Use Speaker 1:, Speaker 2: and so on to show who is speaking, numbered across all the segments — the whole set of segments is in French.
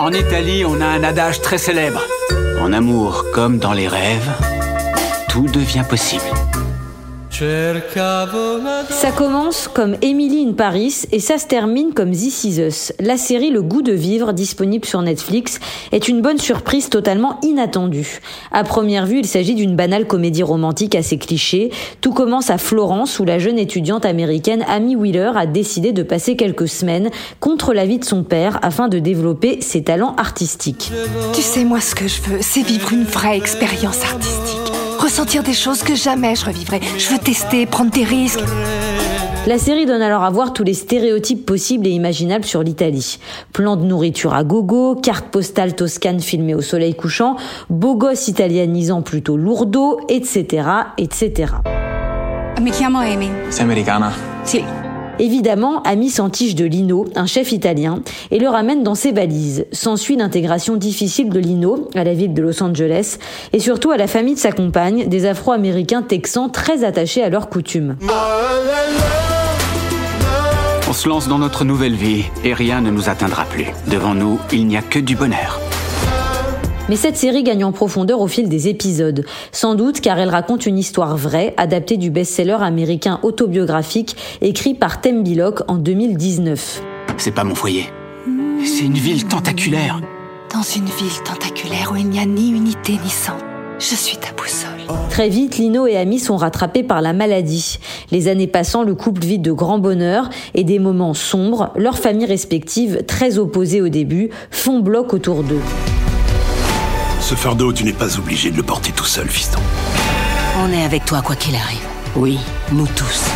Speaker 1: En Italie, on a un adage très célèbre. En amour comme dans les rêves, tout devient possible.
Speaker 2: Ça commence comme Emily in Paris et ça se termine comme This Is Us. La série Le goût de vivre, disponible sur Netflix, est une bonne surprise totalement inattendue. À première vue, il s'agit d'une banale comédie romantique assez cliché. Tout commence à Florence où la jeune étudiante américaine Amy Wheeler a décidé de passer quelques semaines contre l'avis de son père afin de développer ses talents artistiques.
Speaker 3: Tu sais, moi, ce que je veux, c'est vivre une vraie expérience artistique ressentir des choses que jamais je revivrai. Je veux tester, prendre des risques.
Speaker 2: La série donne alors à voir tous les stéréotypes possibles et imaginables sur l'Italie. Plan de nourriture à gogo, carte postale toscane filmée au soleil couchant, beau gosse italianisant plutôt lourdeau, etc., etc.
Speaker 3: Mi chiamo Amy.
Speaker 1: C'est americana?
Speaker 3: Si.
Speaker 2: Évidemment, Ami s'entiche de Lino, un chef italien, et le ramène dans ses valises. S'ensuit l'intégration difficile de Lino à la ville de Los Angeles et surtout à la famille de sa compagne, des Afro-Américains texans très attachés à leurs coutumes.
Speaker 1: On se lance dans notre nouvelle vie et rien ne nous atteindra plus. Devant nous, il n'y a que du bonheur.
Speaker 2: Mais cette série gagne en profondeur au fil des épisodes, sans doute car elle raconte une histoire vraie, adaptée du best-seller américain autobiographique écrit par Tem Billock en 2019.
Speaker 1: C'est pas mon foyer. C'est une ville tentaculaire.
Speaker 3: Dans une ville tentaculaire où il n'y a ni unité ni sang, je suis ta boussole.
Speaker 2: Très vite, Lino et Amy sont rattrapés par la maladie. Les années passant, le couple vit de grands bonheurs et des moments sombres. Leurs familles respectives, très opposées au début, font bloc autour d'eux.
Speaker 4: Ce fardeau, tu n'es pas obligé de le porter tout seul, fiston.
Speaker 5: On est avec toi quoi qu'il arrive. Oui, nous tous.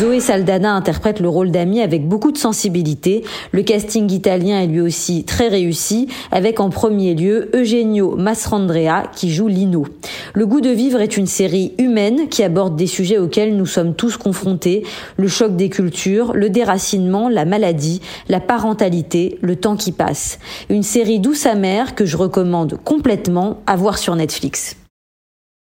Speaker 2: Zoé Saldana interprète le rôle d'Amy avec beaucoup de sensibilité. Le casting italien est lui aussi très réussi, avec en premier lieu Eugenio Masrandrea qui joue Lino. Le goût de vivre est une série humaine qui aborde des sujets auxquels nous sommes tous confrontés, le choc des cultures, le déracinement, la maladie, la parentalité, le temps qui passe. Une série douce amère que je recommande complètement à voir sur Netflix.